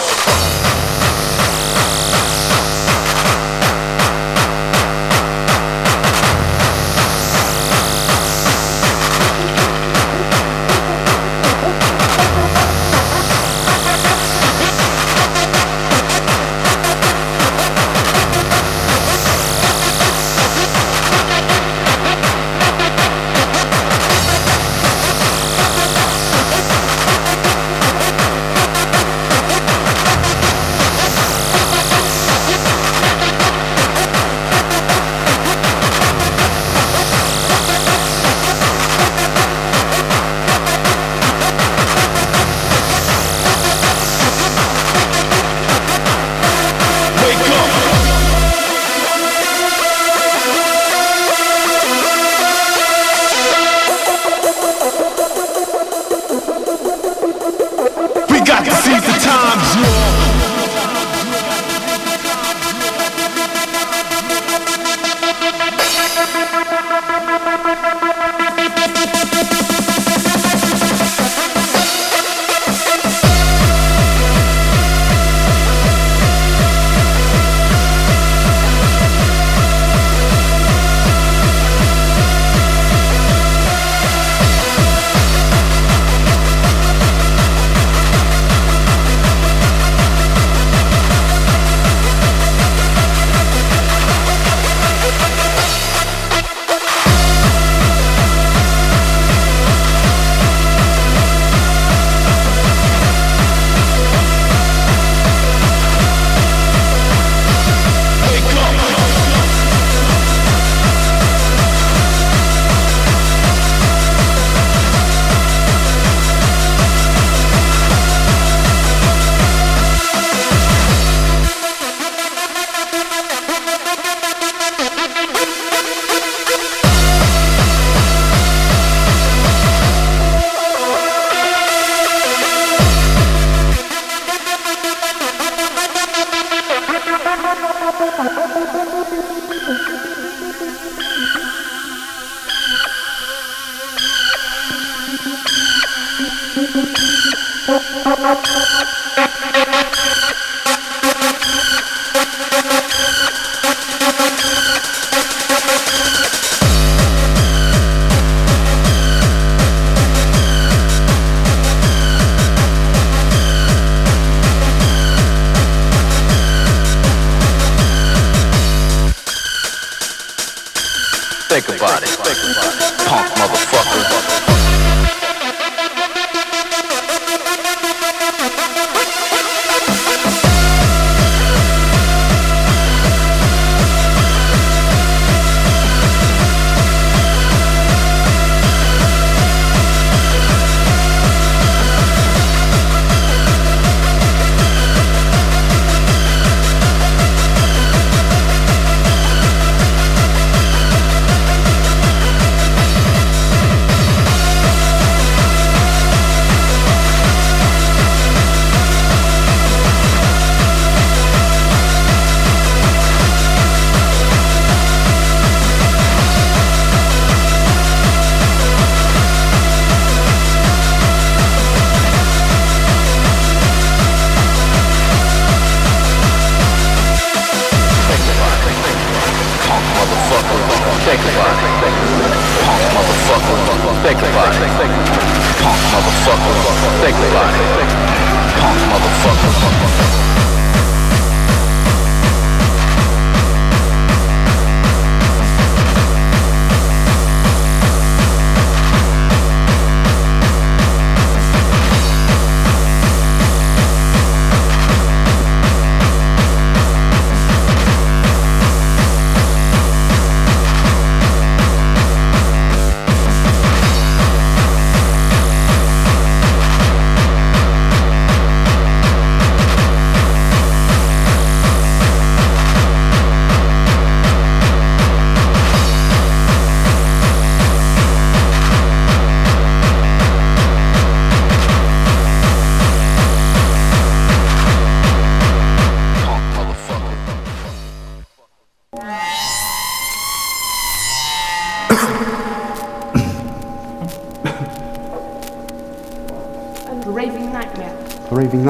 motherfucker.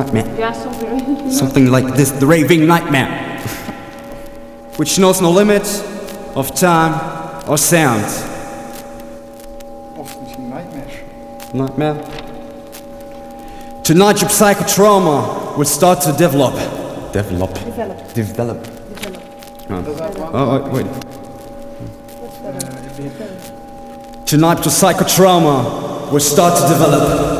nightmare. Yeah, something. something like this, the raving nightmare, which knows no limit of time or sound. Nightmare. Tonight, your psychotrauma will start to develop. Develop. Develop. Develop. develop. Oh. oh, wait. Tonight, your psychotrauma will start to develop.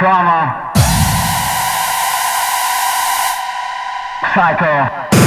Trauma. Psycho.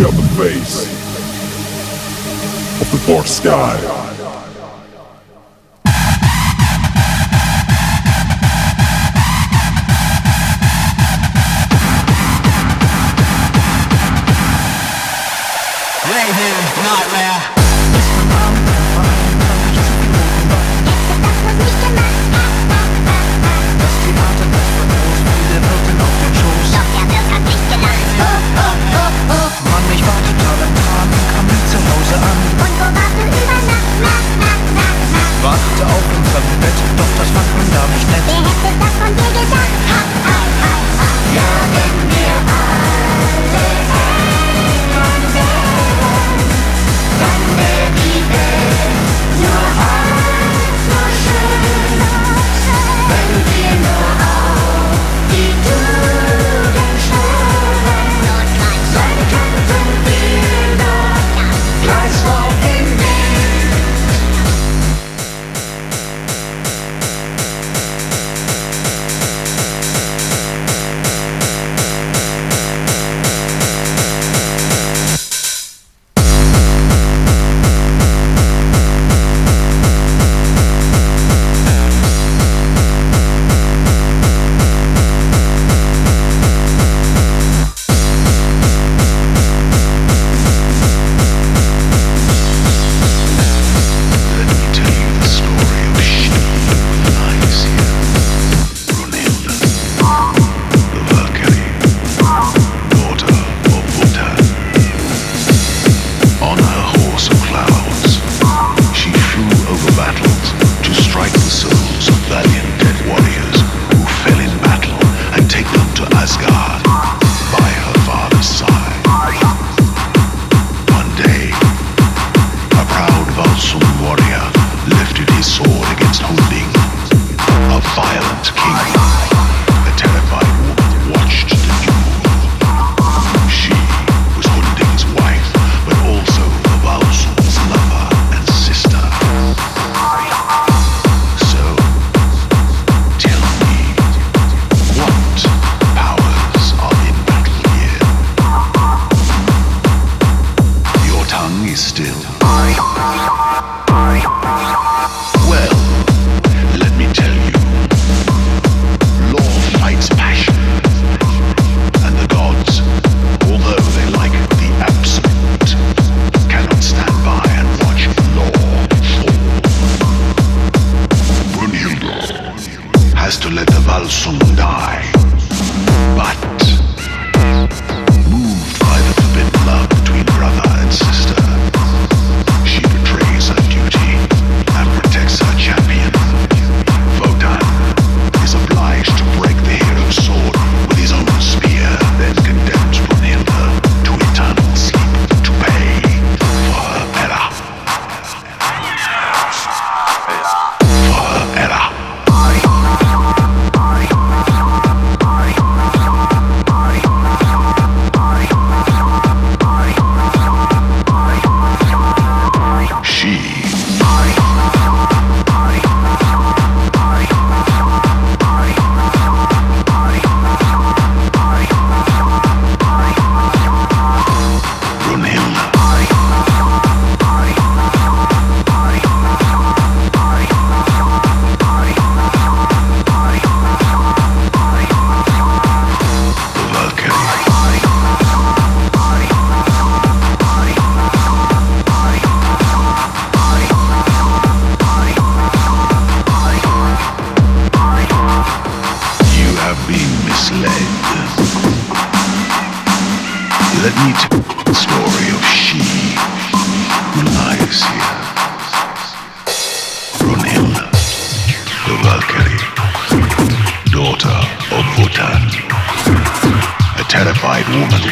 We are the face of the dark sky. stop.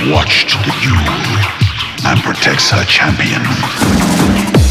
watched the duel and protects her champion.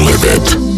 live it.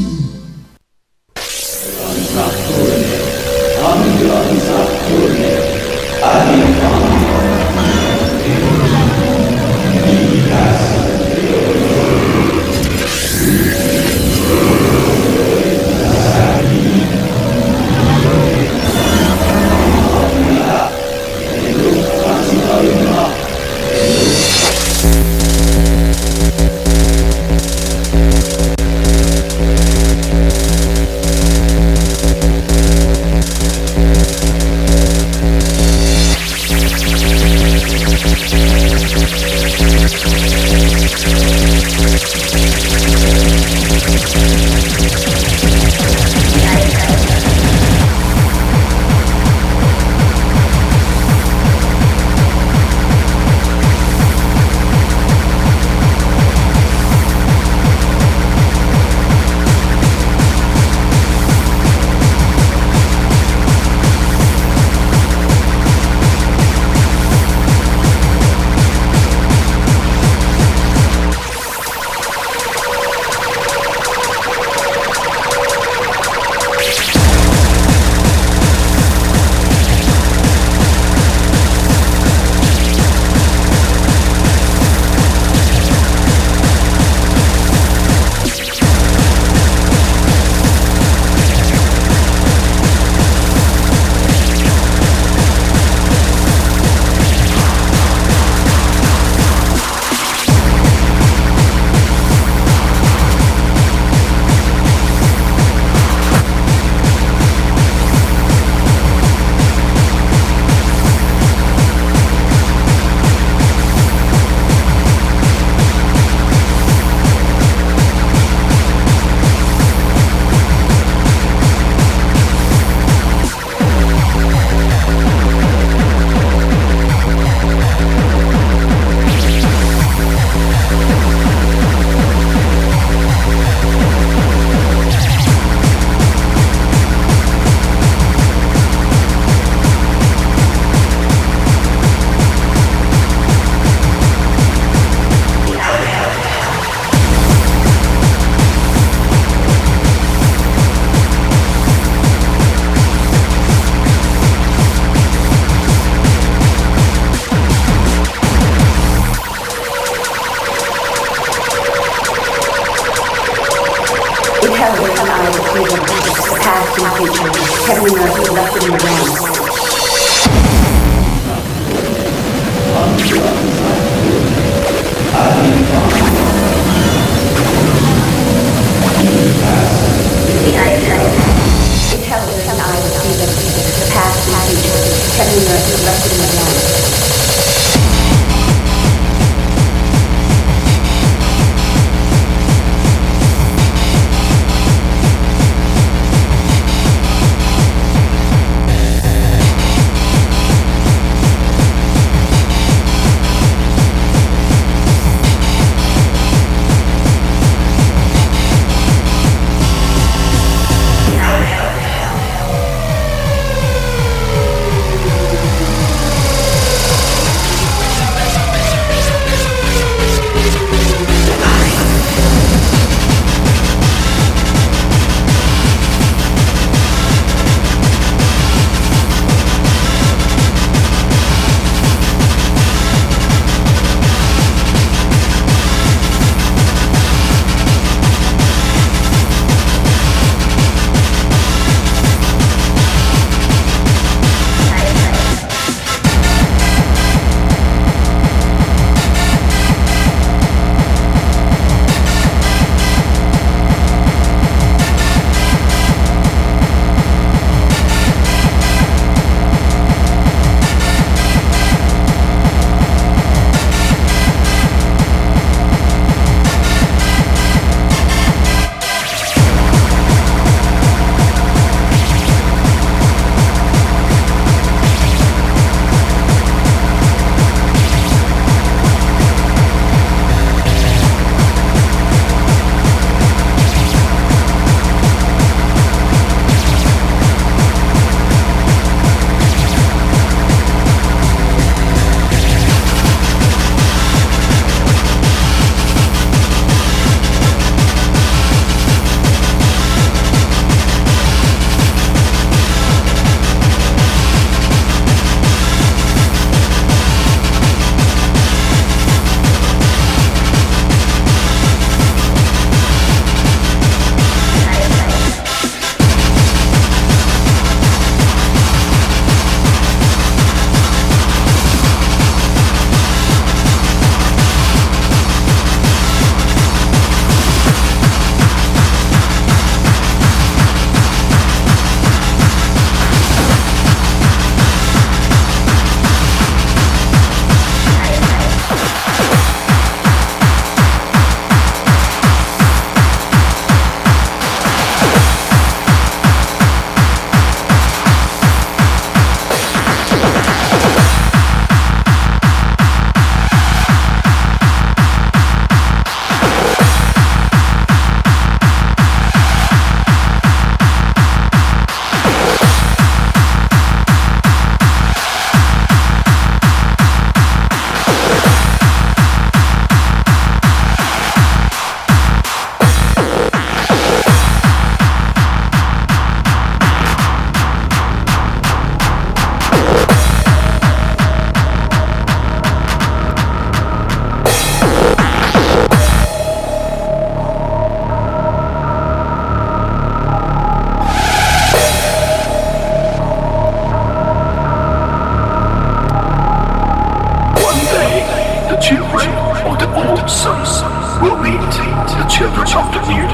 Will meet the children of the new.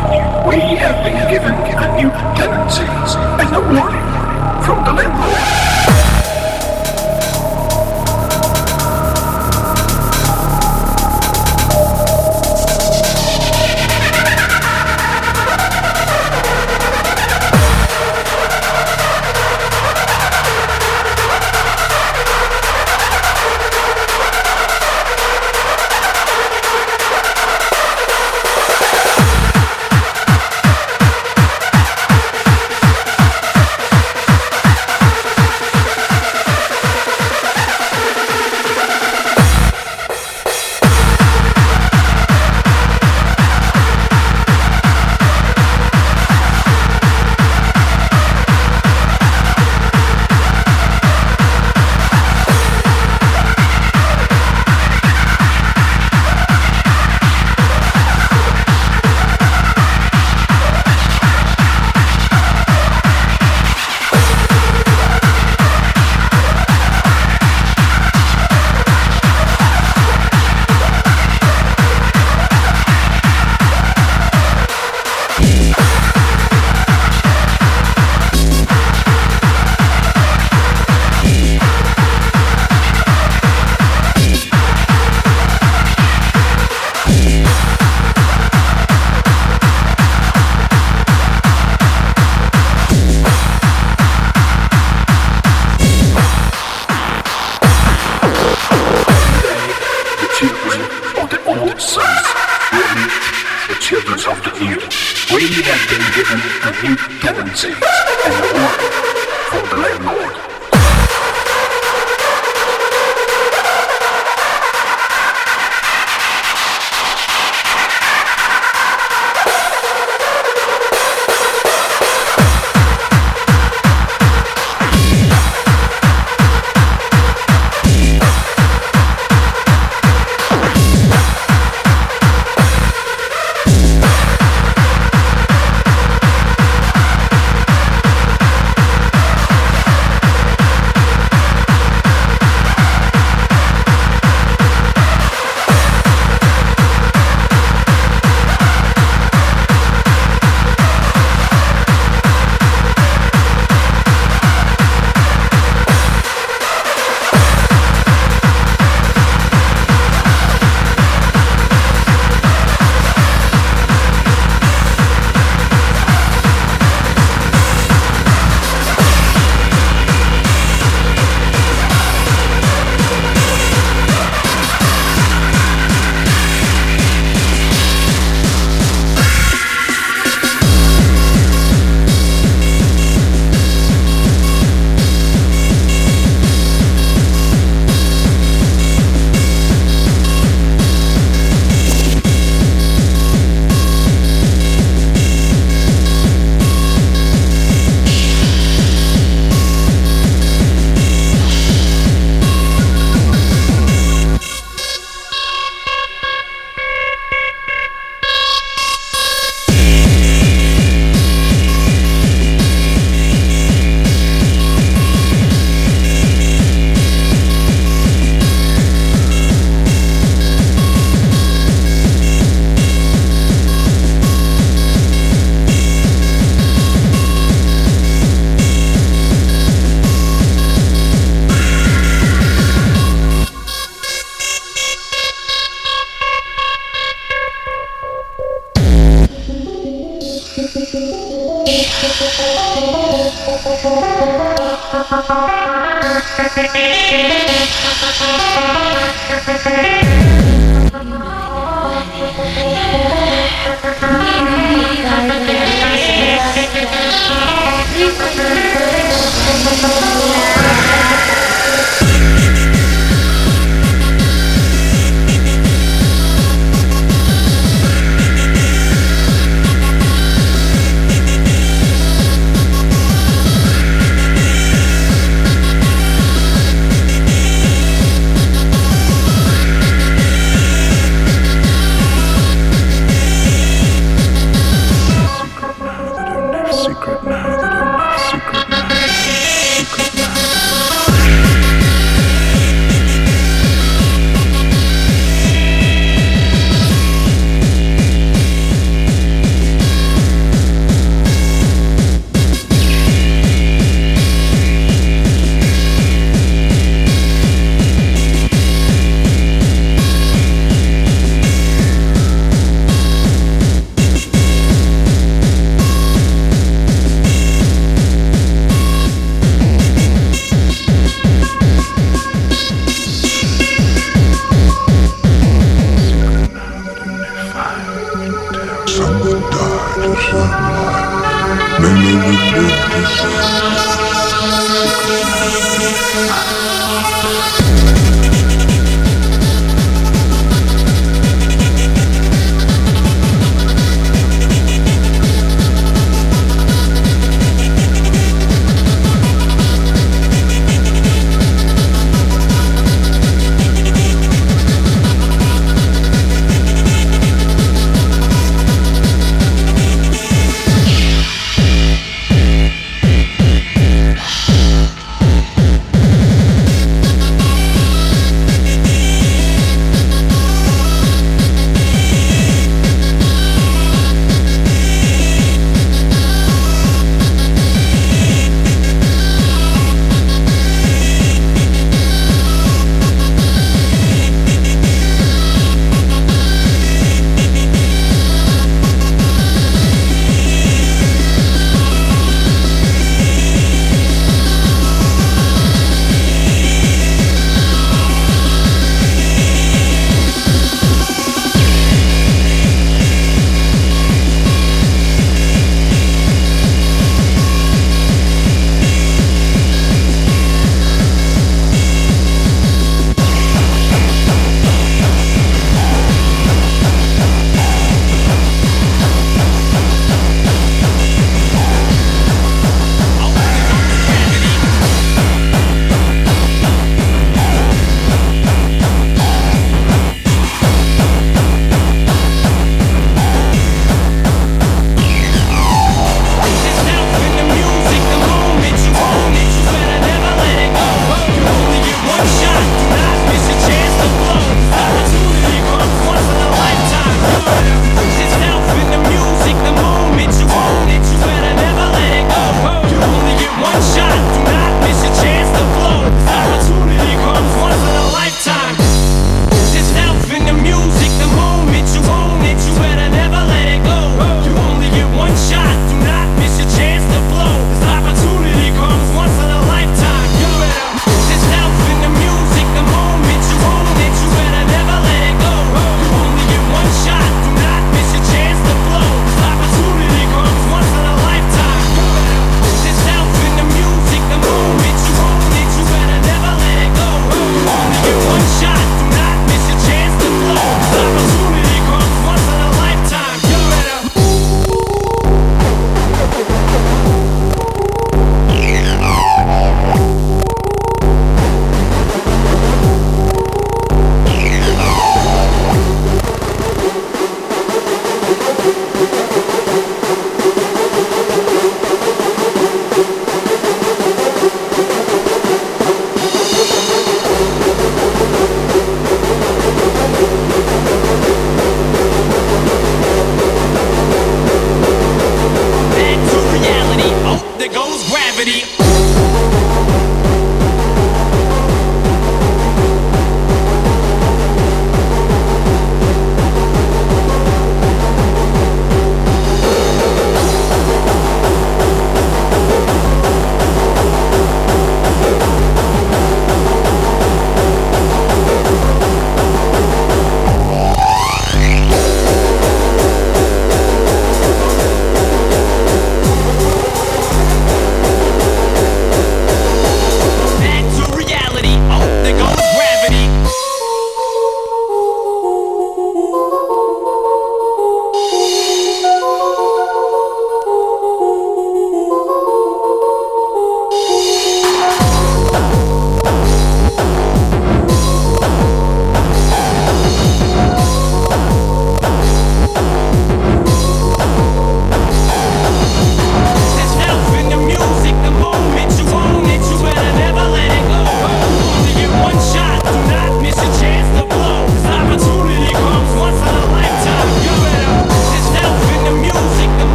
We have been given a new tendency and a warning from the landlord.